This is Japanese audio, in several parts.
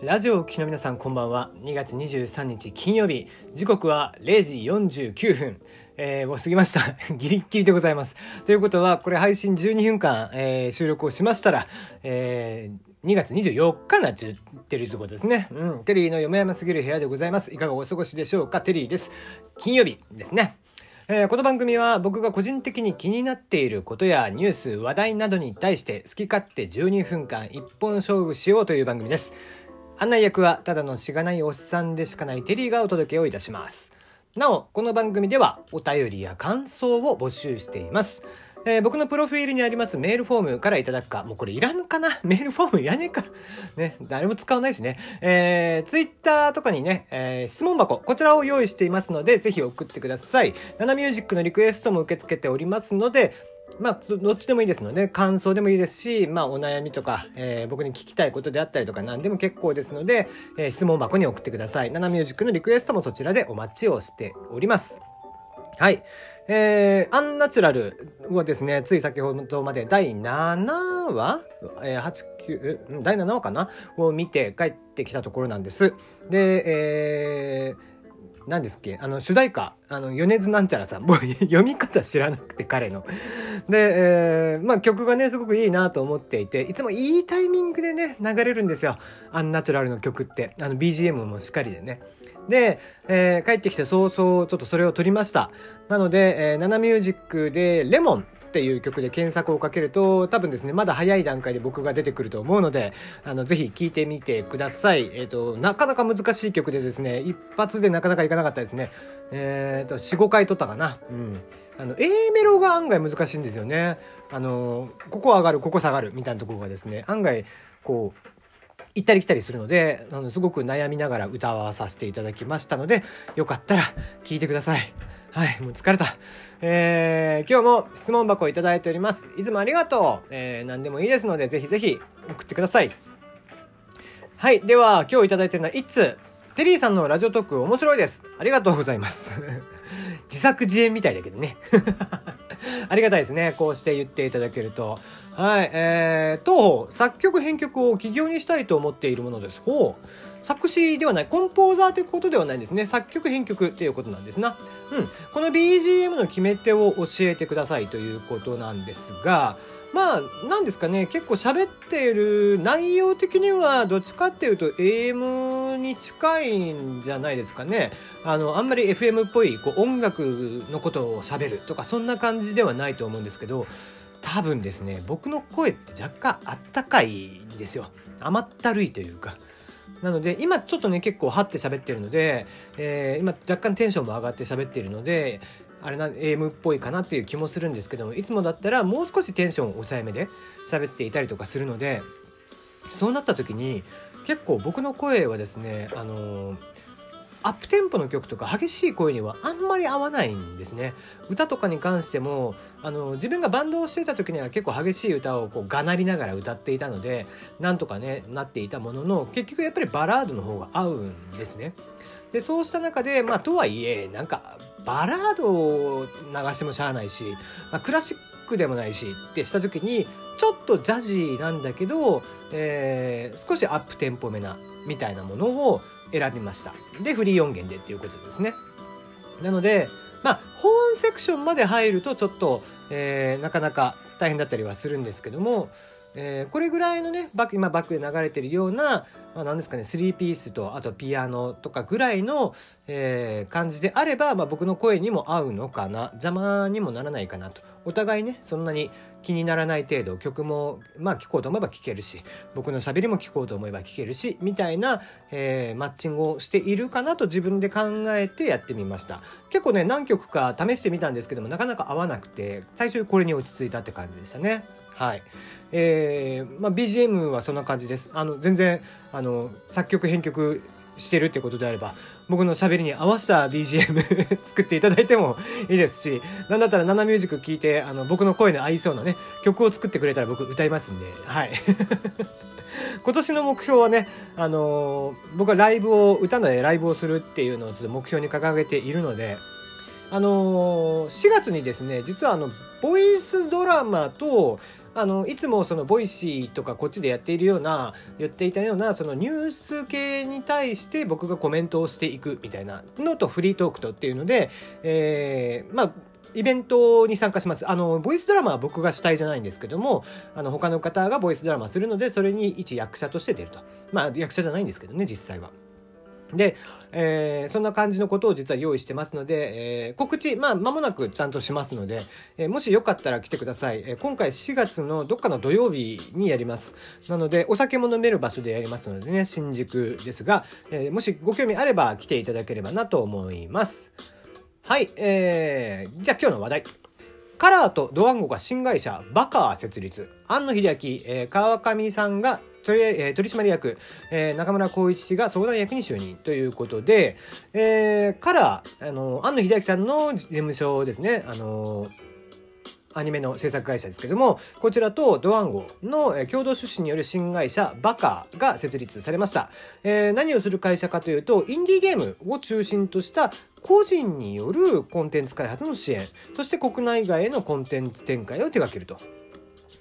ラジオを聴きの皆さんこんばんは2月23日金曜日時刻は0時49分えー、もう過ぎました。ギリッギリでございます。ということは、これ配信12分間、えー、収録をしましたら、えー、2月24日なっちゃってるところですね。うん。テリーの嫁山すぎる部屋でございます。いかがお過ごしでしょうか？テリーです。金曜日ですね。えー、この番組は僕が個人的に気になっていることやニュース、話題などに対して好き勝手12分間一本勝負しようという番組です。案内役はただのしがないおっさんでしかないテリーがお届けをいたします。なお、この番組ではお便りや感想を募集しています。えー、僕のプロフィールにありますメールフォームからいただくか、もうこれいらんかな？メールフォームいらねえか。ね、誰も使わないしね。えー、ツイッターとかにね、えー、質問箱、こちらを用意していますので、ぜひ送ってください。ナナミュージックのリクエストも受け付けておりますので、まあ、どっちでもいいですので、感想でもいいですし、まあ、お悩みとか、えー、僕に聞きたいことであったりとか何でも結構ですので、えー、質問箱に送ってください。ナナミュージックのリクエストもそちらでお待ちをしております。はい。えー、アンナチュラルはですね、つい先ほどまで第7話、えー、8、9、第7話かな？を見て帰ってきたところなんです。で、えー、何ですっけ？あの主題歌あの米津なんちゃらさん もう読み方知らなくて彼の。で、えー、まあ曲がねすごくいいなと思っていていつもいいタイミングでね流れるんですよアンナチュラルの曲ってあの BGM もしっかりでね。で、えー、帰ってきて早々ちょっとそれを撮りました。なので、えー、ナナミュージックでレモンっていう曲で検索をかけると多分ですねまだ早い段階で僕が出てくると思うのであのぜひ聴いてみてください。えっ、ー、となかなか難しい曲でですね一発でなかなかいかなかったですね。えっ、ー、と45回撮ったかな。うん。あの A メロが案外難しいんですよね。あのここ上がるここ下がるみたいなところがですね案外こう行ったり来たりするのであのすごく悩みながら歌わさせていただきましたのでよかったら聴いてください。はい、もう疲れた。えー、今日も質問箱をいただいております。いつもありがとう。えー、何でもいいですので、ぜひぜひ送ってください。はい、では今日いただいてるのは1通。テリーさんのラジオトーク面白いです。ありがとうございます。自作自演みたいだけどね。ありがたいですね。こうして言っていただけると。はい、えー、当方、作曲編曲を起業にしたいと思っているものです。ほう。作詞ではない、コンポーザーということではないんですね。作曲編曲っていうことなんですな。うん。この BGM の決め手を教えてくださいということなんですが、まあ、なんですかね、結構喋っている内容的には、どっちかっていうと AM に近いんじゃないですかね。あの、あんまり FM っぽいこう音楽のことを喋るとか、そんな感じではないと思うんですけど、多分ですね、僕の声って若干あったかいんですよ。甘ったるいというか。なので今ちょっとね結構はって喋ってるので、えー、今若干テンションも上がって喋ってるのであれな AM っぽいかなっていう気もするんですけどもいつもだったらもう少しテンション抑えめで喋っていたりとかするのでそうなった時に結構僕の声はですねあのーアップテンポの曲とか激しい声にはあんまり合わないんですね。歌とかに関してもあの自分がバンドをしてた時には結構激しい歌をこうがなりながら歌っていたのでなんとかねなっていたものの結局やっぱりバラードの方が合うんですね。でそうした中でまあとはいえなんかバラードを流してもしゃあないし、まあ、クラシックでもないしってした時にちょっとジャジーなんだけど、えー、少しアップテンポめなみたいなものを選びました。で、フリー音源でっていうことですね。なので、まあ、本セクションまで入るとちょっと、えー、なかなか大変だったりはするんですけども、えー、これぐらいのねバック今バックで流れてるような、まあ、何ですかね3ピースとあとピアノとかぐらいの、えー、感じであれば、まあ、僕の声にも合うのかな邪魔にもならないかなと。お互いねそんなに気にならない程度曲もまあ聴こうと思えば聴けるし僕のしゃべりも聴こうと思えば聴けるしみたいな、えー、マッチングをしているかなと自分で考えてやってみました。結構ね何曲か試してみたんですけどもなかなか合わなくて最初これに落ち着いたって感じでしたね。はい。えー、まあ、BGM はそんな感じです。あの、全然、あの、作曲編曲してるってことであれば、僕の喋りに合わせた BGM 作っていただいてもいいですし、なんだったらナナミュージック聞いて、あの、僕の声の合いそうなね、曲を作ってくれたら僕歌いますんで、はい。今年の目標はね、あのー、僕はライブを、歌のでライブをするっていうのをちょっと目標に掲げているので、あのー、4月にですね実はあのボイスドラマとあのいつもその Voicy とかこっちでやっているような言っていたようなそのニュース系に対して僕がコメントをしていくみたいなのとフリートークとっていうので、えー、まあイベントに参加します。あの、ボイスドラマは僕が主体じゃないんですけども、あの、他の方がボイスドラマするので、それに一役者として出ると。まあ、役者じゃないんですけどね、実際は。で、えー、そんな感じのことを実は用意してますので、えー、告知、まあ、間もなくちゃんとしますので、えー、もしよかったら来てください。え今回4月のどっかの土曜日にやります。なので、お酒も飲める場所でやりますのでね、新宿ですが、えもしご興味あれば来ていただければなと思います。はい、えー、じゃあ今日の話題。カラーとドワンゴが新会社バカー設立。庵野秀明、え、川上さんが取,、え、取締役、えー、中村光一氏が相談役に就任ということで、えー、カラー、あの、庵野秀明さんの事務所ですね、あのアニメの制作会社ですけども、こちらとドワンゴの共同出資による新会社バカが設立されました。えー、何をする会社かというと、インディーゲームを中心とした個人によるコンテンツ開発の支援、そして国内外へのコンテンツ展開を手掛けると。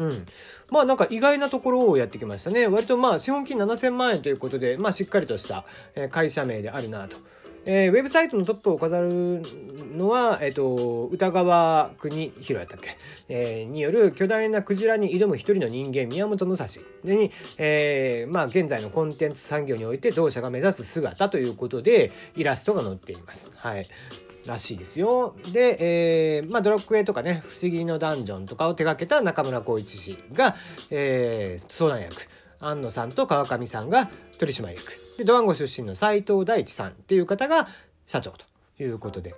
うん。まあなんか意外なところをやってきましたね。割とまあ資本金7000万円ということで、まあしっかりとした会社名であるなと。えー、ウェブサイトのトップを飾るのは、えっ、ー、と、歌川国弘やったっけ、えー、による巨大なクジラに挑む一人の人間、宮本武蔵でに、えー、まあ、現在のコンテンツ産業において同社が目指す姿ということで、イラストが載っています。はい。らしいですよ。で、えー、まあ、ドラクエとかね、不思議のダンジョンとかを手掛けた中村光一氏が、えー、相談役。安野さんと川上さんが取締役。で、ドワンゴ出身の斎藤大地さんっていう方が社長ということで。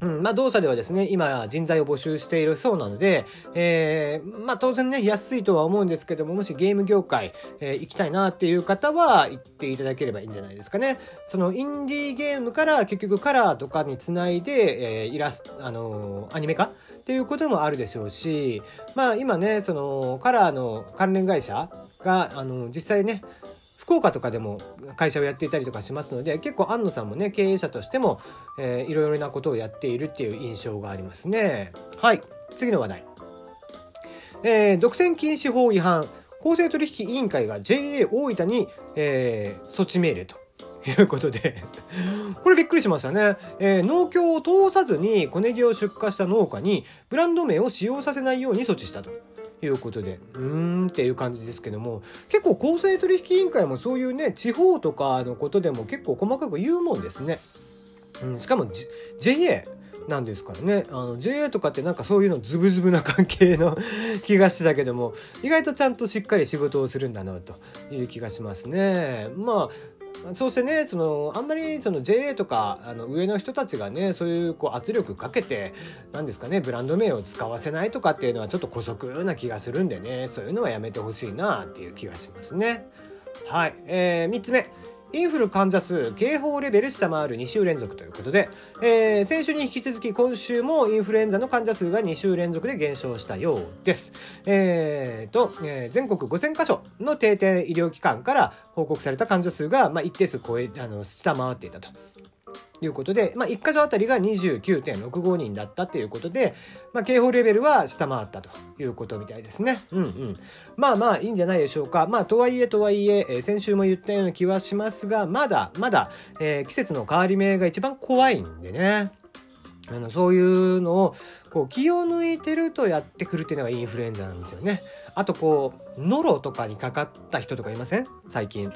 うん、まあ、同社ではですね、今人材を募集しているそうなので、えー、まあ、当然ね、安いとは思うんですけども、もしゲーム業界、えー、行きたいなっていう方は行っていただければいいんじゃないですかね。そのインディーゲームから結局カラーとかにつないで、えー、イラス、あのー、アニメ化？っていうこともあるでしょうし、まあ今ね、そのカラーの関連会社が、あの、実際ね、福岡とかでも会社をやっていたりとかしますので結構安野さんもね経営者としても、えー、いろいろなことをやっているっていう印象がありますね。はい。次の話題、えー、独占禁止法違反。公正取引委員会が JA 大分に、えー、措置命令ということで。これびっくりしましたね。えー、農協を通さずに小ネギを出荷した農家にブランド名を使用させないように措置したと。いうことで、うーんっていう感じですけども、結構公正取引委員会もそういうね、地方とかのことでも結構細かく言うもんですね。うん、しかも、J、JA なんですからね。あの、JA とかってなんかそういうのズブズブな関係の 気がしてたけども、意外とちゃんとしっかり仕事をするんだなという気がしますね。まあ、そうしてねそのあんまりその JA とかあの上の人たちがねそういうこう圧力かけて何ですかねブランド名を使わせないとかっていうのはちょっと姑息な気がするんでねそういうのはやめてほしいなっていう気がしますね。はい、えー、3つ目インフル患者数警報レベル下回る2週連続ということで、えー、先週に引き続き今週もインフルエンザの患者数が2週連続で減少したようです。えーと、えー、全国5000箇所の定点医療機関から報告された患者数が、まあ、一定数超え、あの、下回っていたと。いうことで、まあ、1箇所あたりが29.65人だったということで、まあ、警報レベルは下回ったということみたいですね。うんうん。まあまあいいんじゃないでしょうか。まあとはいえとはいえ、えー、先週も言ったような気はしますが、まだまだ、えー、季節の変わり目が一番怖いんでね。あのそういうのをこう気を抜いてるとやってくるっていうのがインフルエンザなんですよね。あとこうノロとかにかかった人とかいません？最近。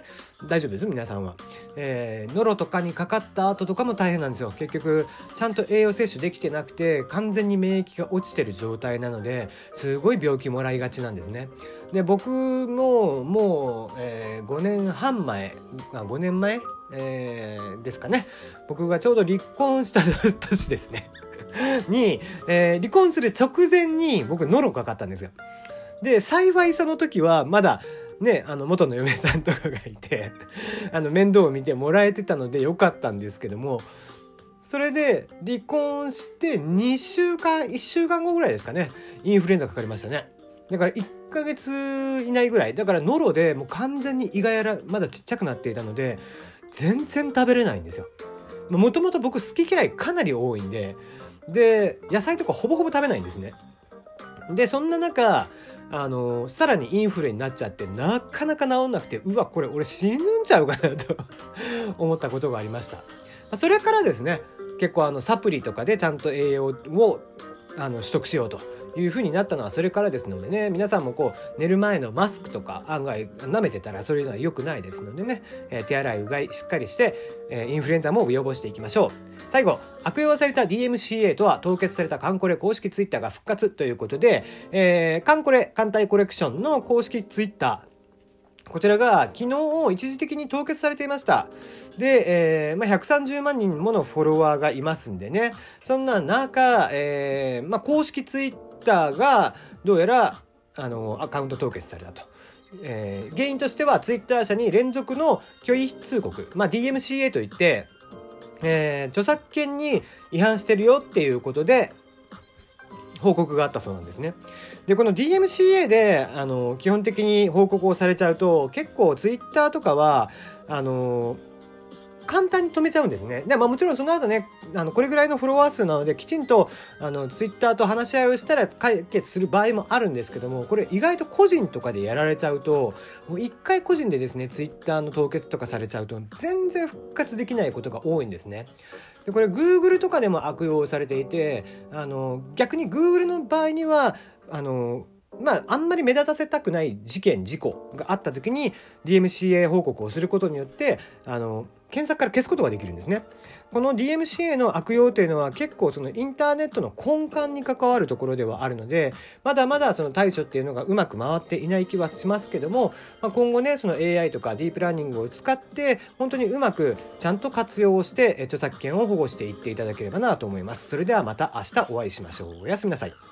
大丈夫です？皆さんは、えー、ノロとかにかかった後とかも大変なんですよ。結局ちゃんと栄養摂取できてなくて完全に免疫が落ちてる状態なのですごい病気もらいがちなんですね。で僕ももう、えー、5年半前あ5年前、えー、ですかね僕がちょうど離婚した年ですね に、えー、離婚する直前に僕ノロかかったんですよで、幸いその時はまだ、ね、あの、元の嫁さんとかがいて、あの、面倒を見てもらえてたのでよかったんですけども、それで離婚して2週間、1週間後ぐらいですかね、インフルエンザかかりましたね。だから1ヶ月以内ぐらい。だからノロでもう完全に胃がやら、まだちっちゃくなっていたので、全然食べれないんですよ。もともと僕好き嫌いかなり多いんで、で、野菜とかほぼほぼ食べないんですね。で、そんな中、あのさらにインフレになっちゃってなかなか治んなくてうわこれ俺死ぬんちゃうかなと 思ったことがありましたそれからですね結構あのサプリとかでちゃんと栄養をあの取得しようというふうになったのはそれからですのでね皆さんもこう寝る前のマスクとか案外舐めてたらそれは良くないですのでね、え、手洗いうがいしっかりして、え、インフルエンザも予防していきましょう。最後悪用された DMCA とは凍結されたカンコレ公式ツイッターが復活ということで、えー、カンコレ艦隊コレクションの公式ツイッター。こちらが昨日一時的に凍結されていました。で、えーまあ、130万人ものフォロワーがいますんでね、そんな中、えーまあ、公式ツイッターがどうやらあのアカウント凍結されたと。えー、原因としてはツイッター社に連続の虚偽通告、まあ、DMCA といって、えー、著作権に違反してるよっていうことで報告があったそうなんですね。でこの DMCA であの基本的に報告をされちゃうと結構ツイッターとかはあの簡単に止めちゃうんですね。でまあ、もちろんその後ねあのこれぐらいのフォロワー数なのできちんとあのツイッターと話し合いをしたら解決する場合もあるんですけどもこれ意外と個人とかでやられちゃうともう一回個人でですねツイッターの凍結とかされちゃうと全然復活できないことが多いんですね。でこれ Google とかでも悪用されていてあの逆に Google の場合にはあのまあ、あんまり目立たせたくない事件事故があった時に DMCA 報告をすることによってあの検索から消すことができるんですね。この DMCA の悪用というのは結構そのインターネットの根幹に関わるところではあるのでまだまだその対処っていうのがうまく回っていない気はしますけども、まあ、今後ねその AI とかディープラーニングを使って本当にうまくちゃんと活用をして著作権を保護していっていただければなと思います。それではまた明日お会いしましょう。おやすみなさい。